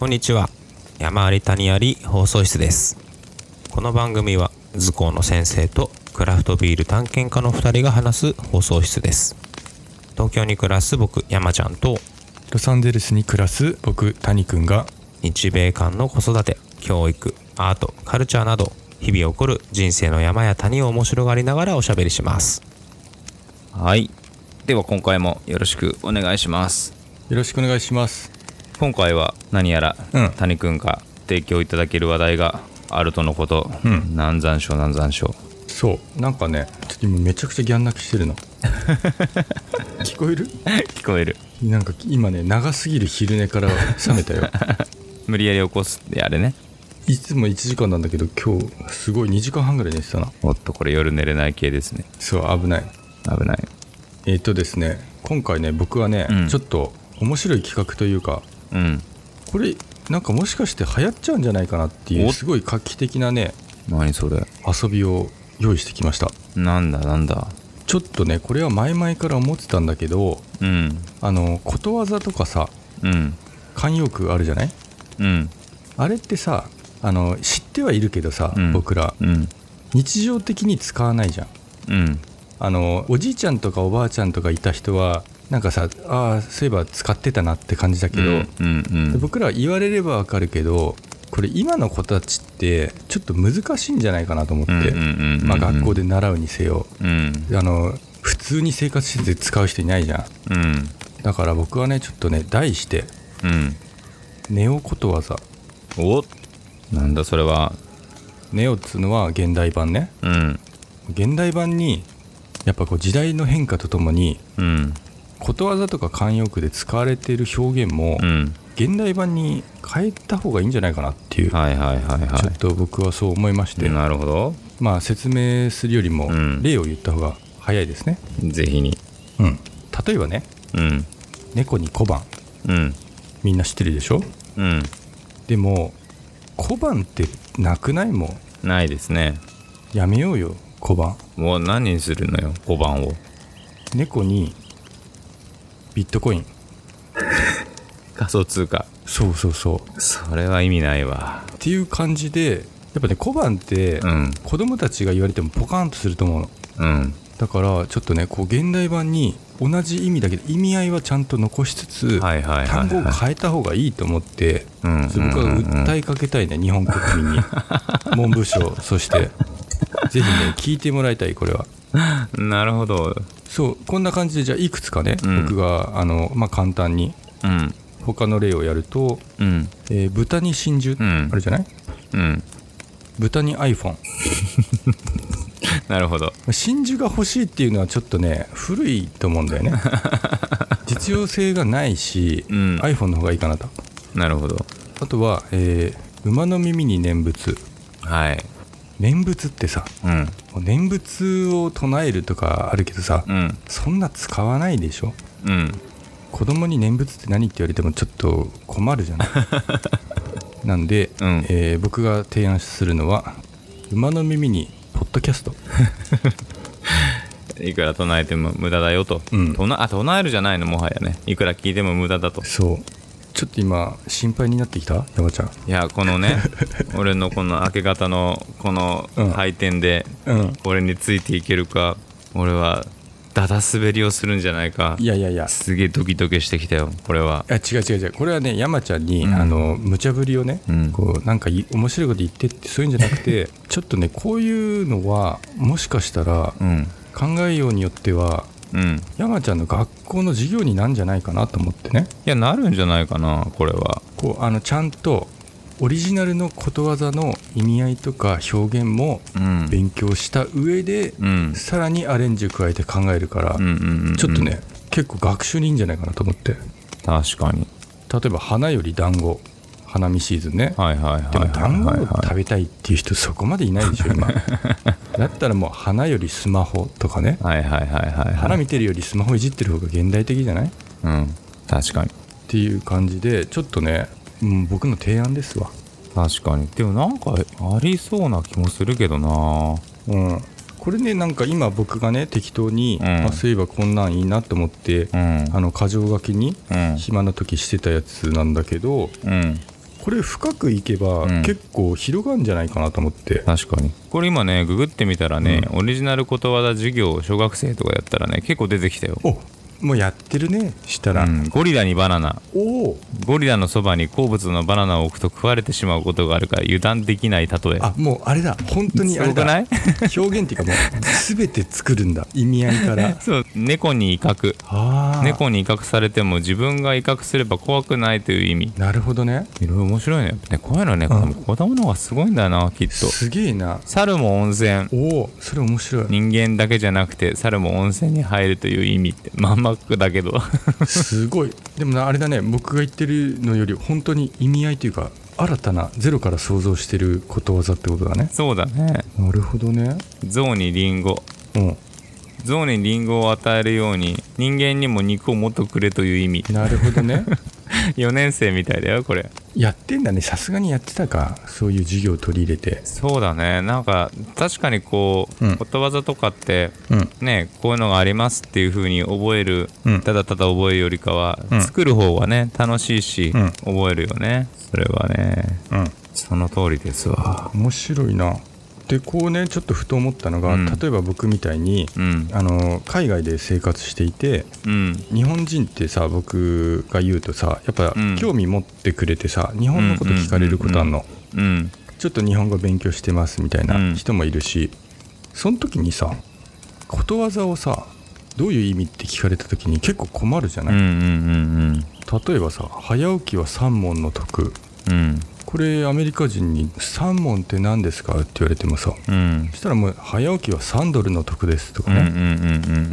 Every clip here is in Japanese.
こんにちは。山あり谷あり放送室です。この番組は図工の先生とクラフトビール探検家の2人が話す放送室です。東京に暮らす僕山ちゃんとロサンゼルスに暮らす僕谷くんが日米間の子育て教育アートカルチャーなど日々起こる人生の山や谷を面白がりながらおしゃべりします。はい。では今回もよろしくお願いします。よろしくお願いします今回は何やらうん谷くんが提供いただける話題があるとのこと。うん南山椒南山椒。そうなんかねちょっと今めちゃくちゃギャン泣きしてるの 聞こえる？聞こえる。なんか今ね長すぎる昼寝から覚めたよ 無理やり起こすってあれね。いつも1時間なんだけど今日すごい2時間半ぐらい寝てたなおっとこれ夜寝れない系ですね。そう危ない危ない。えっ、とですね今回ね僕はね、うんちょっと面白い企画というかうん。これなんかもしかして流行っちゃうんじゃないかなっていうおすごい画期的なね何それ。遊びを用意してきましたなんだなんだ。ちょっとねこれは前々から思ってたんだけどうん。あのことわざとかさうん。慣用句あるじゃない？うん。あれってさあの知ってはいるけどさ、うん僕らうん。日常的に使わないじゃんうん。あのおじいちゃんとかおばあちゃんとかいた人はなんかさああそういえば使ってたなって感じだけど、うん。うん。で僕らは言われればわかるけどこれ今の子たちってちょっと難しいんじゃないかなと思って、学校で習うにせようん。あの普通に生活してて使う人いないじゃんうん。だから僕はねちょっとね題してうん。「ネオことわざおなんだそれは。」ネオっつうのは現代版ねうん。現代版にやっぱこう時代の変化とともにうん。ことわざとか慣用句で使われている表現もうん。現代版に変えた方がいいんじゃないかなっていう、はいはいはいはちょっと僕はそう思いまして、い。なるほど。まあ説明するよりもうん例を言った方が早いですね、ぜひに。うん、例えばねうん。猫に小判うん。みんな知ってるでしょ？うん。でも小判ってなくないもないですね。うやめようよ小判もう何にするのよ、小判を。猫にビットコイン仮想通貨。そうそうそうそれは意味ないわ。っていう感じでやっぱね小判ってうん。子供たちが言われてもポカーンとすると思うのうん。だからちょっとねこう現代版に同じ意味だけど意味合いはちゃんと残しつつ、単語をはい。変えた方がいいと思って、うん僕は訴えかけたいね日本国民に文部省そしてぜひね聞いてもらいたいこれは なるほど。そうこんな感じでじゃあいくつかね、うん僕があの、まあ、簡単にうん。他の例をやると、うん。えー豚に真珠、うんあるじゃない？うん。豚に iPhone なるほど。真珠が欲しいっていうのはちょっとね古いと思うんだよね 実用性がないし、うん iPhone の方がいいかなとなるほど。あとは、えー馬の耳に念仏はい。念仏ってさうん。念仏を唱えるとかあるけどさ、うん。そんな使わないでしょ？うん。子供に念仏って何って言われてもちょっと困るじゃない？なんで、うんえー僕が提案するのは馬の耳にポッドキャスト いくら唱えても無駄だよと。うん唱えるじゃないの、もはやね。いくら聞いても無駄だと。そうちょっと今心配になってきた？山ちゃん。いや、このね、俺のこの明け方のこのうん。回転で、うん。俺についていけるか、俺は、だだ滑りをするんじゃないか。い。やいやいや。すげえドキドキしてきたよ、これは。違う違う違う。これはね山ちゃんに、うん。あの無茶ぶりをね、うん。こうなんかい面白いこと言ってってそういうんじゃなくて ちょっとねこういうのはもしかしたらうん。考えようによってはうん。山ちゃんの学校の授業になんじゃないかなと思ってねいや、なるんじゃないかな、これは。こうあのちゃんとオリジナルのことわざの意味合いとか表現もうん。勉強した上で、うん。さらにアレンジを加えて考えるから、うんうんうんうんちょっとね結構学習にいいんじゃないかなと思って確かに。例えば花より団子花見シーズンね。はいはいはいはいでも団子食べたいっていう人そこまでいないでしょ今。だったらもう花よりスマホとかね。はいはいはいはいはい。花見てるよりスマホいじってる方が現代的じゃない？っうん確かに。ていう感じでちょっとね、うん、僕の提案ですわ。確かに。でもなんかありそうな気もするけどな。うん。これねなんか今僕がね適当に、うん。あそういえばこんなんいいなと思って、うん。あの箇条書きにうん。暇な時してたやつなんだけどうんこれ深くいけば、うん。結構広がるんじゃないかなと思って。確かに。これ今ねググってみたらね、オリジナルことわざ授業小学生とかやったらね結構出てきたよ、おもうやってるねしたら、うん、ゴリラにバナナ。ゴリラのそばに好物のバナナを置くと食われてしまうことがあるから油断できない例え。あもうあれだ。本当にあれだ。ない？表現っていうかもう全て作るんだ。意味合いから。そう。猫に威嚇。猫に威嚇されても自分が威嚇すれば怖くないという意味。なるほどね。いろいろ面白いね。ねこういうのね、うん。子供の方がすごいんだなきっと。すげえな。猿も温泉。おおそれ面白い。人間だけじゃなくて猿も温泉に入るという意味って。まんまだけど。すごい。でもなあれだね僕が言ってるのより本当に意味合いというか新たなゼロから想像してることわざってことだね。そうだね。なるほどね。象にリンゴ。うん。象にリンゴを与えるように人間にも肉をもっとくれという意味。なるほどね。4年生みたいだよこれやってんだね。さすがにやってたか。そういう授業を取り入れて。そうだね。なんか確かにこう、うん。ことわざとかってうん。ねこういうのがありますっていう風に覚える、うん。ただただ覚えるよりかは、うん。作る方がね楽しいし、うん。覚えるよね。それはね。うん。その通りですわ。面白いなでこうねちょっとふと思ったのが、うん。例えば僕みたいにうん。あの海外で生活していてうん。日本人ってさ僕が言うとさやっぱうん。興味持ってくれてさ日本のこと聞かれることあんの、うん。ちょっと日本語勉強してますみたいなうん。人もいるし、その時にさことわざをさどういう意味って聞かれた時に結構困るじゃない、例えばさ「早起きは三問の得。うんうん」これアメリカ人に「三問って何ですか?」って言われてもさうん。そしたらもう「早起きは3ドルの得です」とかね、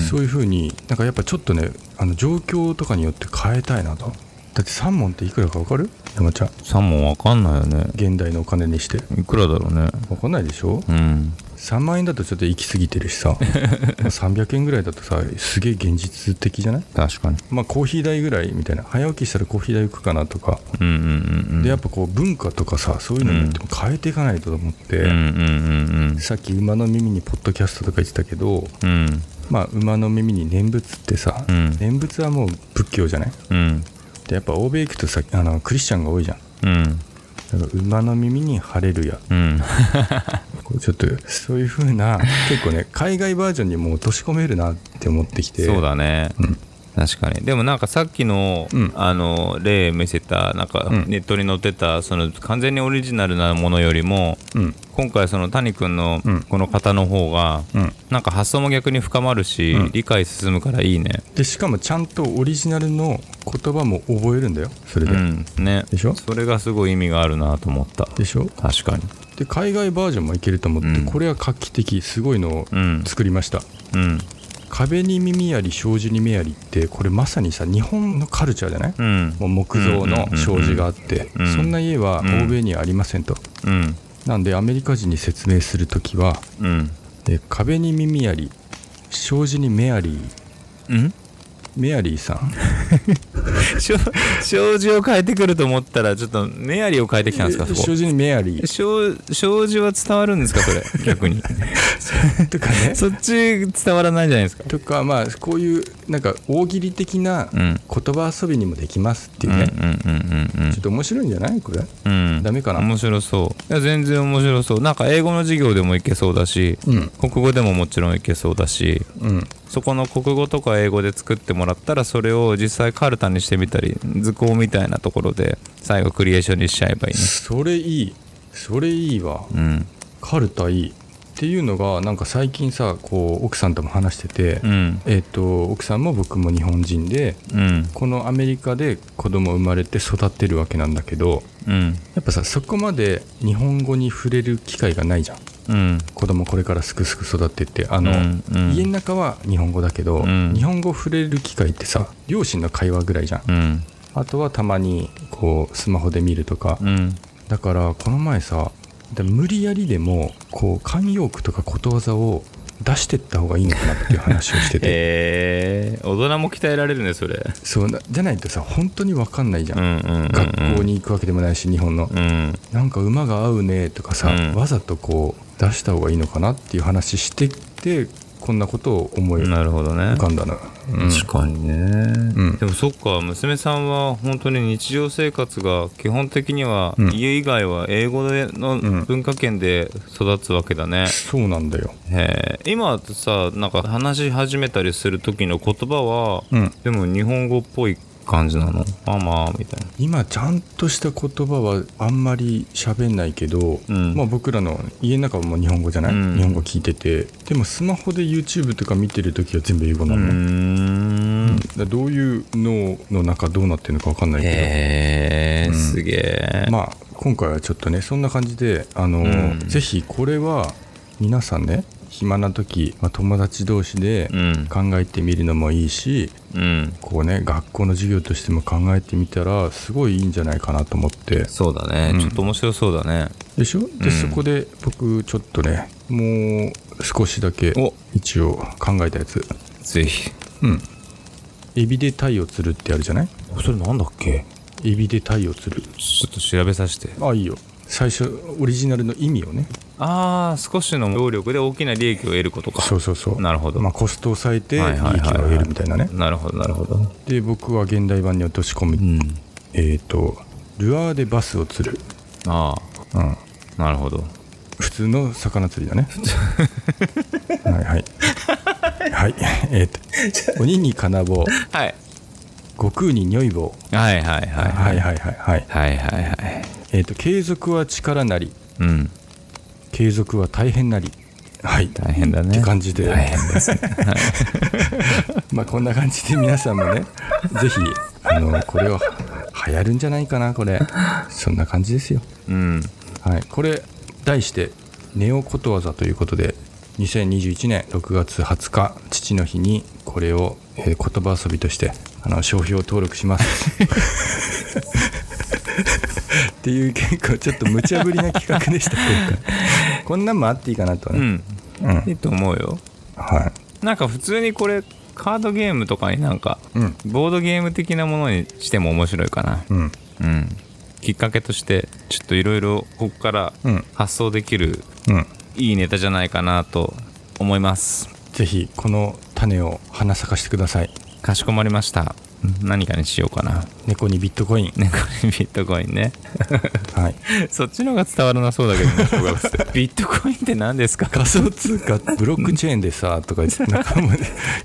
そういうふうになんかやっぱちょっとねあの状況とかによって変えたいなとだって3問っていくらか分かる？山ちゃん。3問わかんないよね。現代のお金にして。いくらだろうね。分かんないでしょ？うん。3万円だとちょっと行き過ぎてるしさ。まあ300円ぐらいだとさすげえ現実的じゃない？確かに。まあコーヒー代ぐらいみたいな。早起きしたらコーヒー代浮くかなとか、うんうんうんうん。でやっぱこう文化とかさそういうのによっても変えていかないとと思って、うんうんうんさっき馬の耳にポッドキャストとか言ってたけどうん。うんまあ馬の耳に念仏ってさ、うん。念仏はもう仏教じゃない？うん。でやっぱ欧米行くとさあのクリスチャンが多いじゃん。うん。だから馬の耳にハレルヤうん。ちょっとそういう風な結構ね海外バージョンにもう落とし込めるなって思ってきて。そうだね、うん。確かに。でもなんかさっきの,、うん。あの例見せたなんかうん。ネットに載ってたその完全にオリジナルなものよりもうん今回その谷君のうん。この方の方が、うん。なんか発想も逆に深まるし、うん。理解進むからいいね。でしかもちゃんとオリジナルの言葉も覚えるんだよそれで、うん。ね。でしょ？それがすごい意味があるなと思った。でしょ？確かに。で海外バージョンもいけると思って、うん。これは画期的すごいのをうん。作りました、うん。壁に耳やり障子に目やりってこれまさにさ日本のカルチャーじゃない、うん。もう木造の障子があって、うん。そんな家はうん欧米にはありませんと、うんなんでアメリカ人に説明するときはうん。え壁に耳やり障子にメアリーうん？メアリーさん 障子を変えてくると思ったらちょっとメアリーを変えてきたんですかそこ。障子にメアリー。障障子は伝わるんですかそれ 逆に。とかね。そっち伝わらないんじゃないですか。とかまあこういうなんか大喜利的なうん。言葉遊びにもできますっていうね、ちょっと面白いんじゃないこれ？うんうん。ダメかな？面白そう。いや全然面白そう。なんか英語の授業でもいけそうだしうん。国語でももちろんいけそうだしうんそこの国語とか英語で作ってもらったらそれを実際カルタにしてみたり図工みたいなところで最後クリエーションにしちゃえばいいね。それいい。それいいわ。うん。カルタいいっていうのがなんか最近さこう奥さんとも話してて、うん。えっ、と奥さんも僕も日本人でうん。このアメリカで子供生まれて育ってるわけなんだけどうん。やっぱさそこまで日本語に触れる機会がないじゃんうん。子供これからすくすく育ってってあの、うんうん。家の中は日本語だけど、うん。日本語触れる機会ってさ両親の会話ぐらいじゃん。うん。あとはたまにこうスマホで見るとか、うん。だからこの前さで無理やりでもこう慣用句とかことわざを出してった方がいいのかなっていう話をしてて、えー、大人も鍛えられるねそれ。そうなじゃないとさ本当に分かんないじゃん、うんうんうんうん。学校に行くわけでもないし日本の、うん。なんか馬が合うねとかさ、うん。わざとこう出した方がいいのかなっていう話してってこんなことを思い浮なるほどね。かんだな、うん。確かにね。うん。でもそっか娘さんは本当に日常生活が基本的にはうん。家以外は英語でのん文化圏で育つわけだね、そうなんだよ。へえ。今さなんか話し始めたりする時の言葉は、うん。でも日本語っぽい感じなの？ママみたいな。今ちゃんとした言葉はあんまり喋んないけど、うん。まあ、僕らの家の中はもう日本語じゃない、うん。日本語聞いてて。でもスマホで YouTube とか見てる時は全部英語なの、ん。だからどういう脳の中どうなってるのか分かんないけど、へえ、うん。すげえ、まあ今回はちょっとねそんな感じであの、うん。ぜひこれは皆さんね暇な時、まあ、友達同士でうん。考えてみるのもいいし、うん。こうね学校の授業としても考えてみたらすごいいいんじゃないかなと思って。そうだね、うん。ちょっと面白そうだね。でしょ？で、うん。そこで僕ちょっとねもう少しだけお。一応考えたやつ。ぜひ。うん。エビで鯛を釣るってあるじゃない？それなんだっけ？エビで鯛を釣る。ちょっと調べさせて。あいいよ最初オリジナルの意味をね。ああ少しの労力で大きな利益を得ることか。そうそうそう。なるほど。まあ、コストを抑えて利益を得るみたいなね。なるほどなるほど。で僕は現代版に落とし込む、うん。えっ、とルアーでバスを釣る、あうん、あなるほど。普通の魚釣りだね。はいはい。はい。えっ、と 鬼に金棒。はい。悟空に如意棒。はいはいはい。はいはいはいはい。はいはいはいえっ、と継続は力なりうん。継続は大変なりはい。大変だね。って感じで。大変です。ね まあこんな感じで皆さんもね ぜひあのこれは流行るんじゃないかなこれ。そんな感じですよ。うん。はい。これ題して「ネオことわざ」ということで2021年6月20日父の日にこれを、えー言葉遊びとしてあの商標登録しますっていう結構ちょっと無茶ぶりな企画でした こんなんもあっていいかなとね、うん。うん。いいと思うよ。はなんか普通にこれカードゲームとかになんかいうん。ボードゲーム的なものにしても面白いかな。うん。うん。きっかけとしてちょっといろいろここからうん。発想できるうん。いいネタじゃないかなと思います。ぜひこの種を花咲かしてください。かしこまりました。うん何かにしようかな。猫にビットコイン。ねこれビットコインね。はい。そっちの方が伝わらなそうだけどねビットコインって何ですか？仮想通貨ブロックチェーンでさとかなんか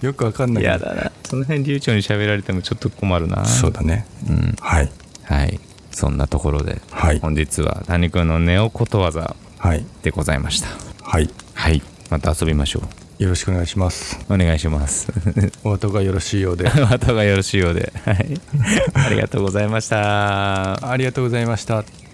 よくわかんないけどやだな。その辺流暢に喋られてもちょっと困るな。そうだね。うん。はい。はい。そんなところではい。本日は谷君のネオことわざはい。でございました。はい。はい。また遊びましょよろしくお願いします。うお願いします。お後がよろしいようで。後がよろしいようで。はい。ありがとうございました。ありがとうございました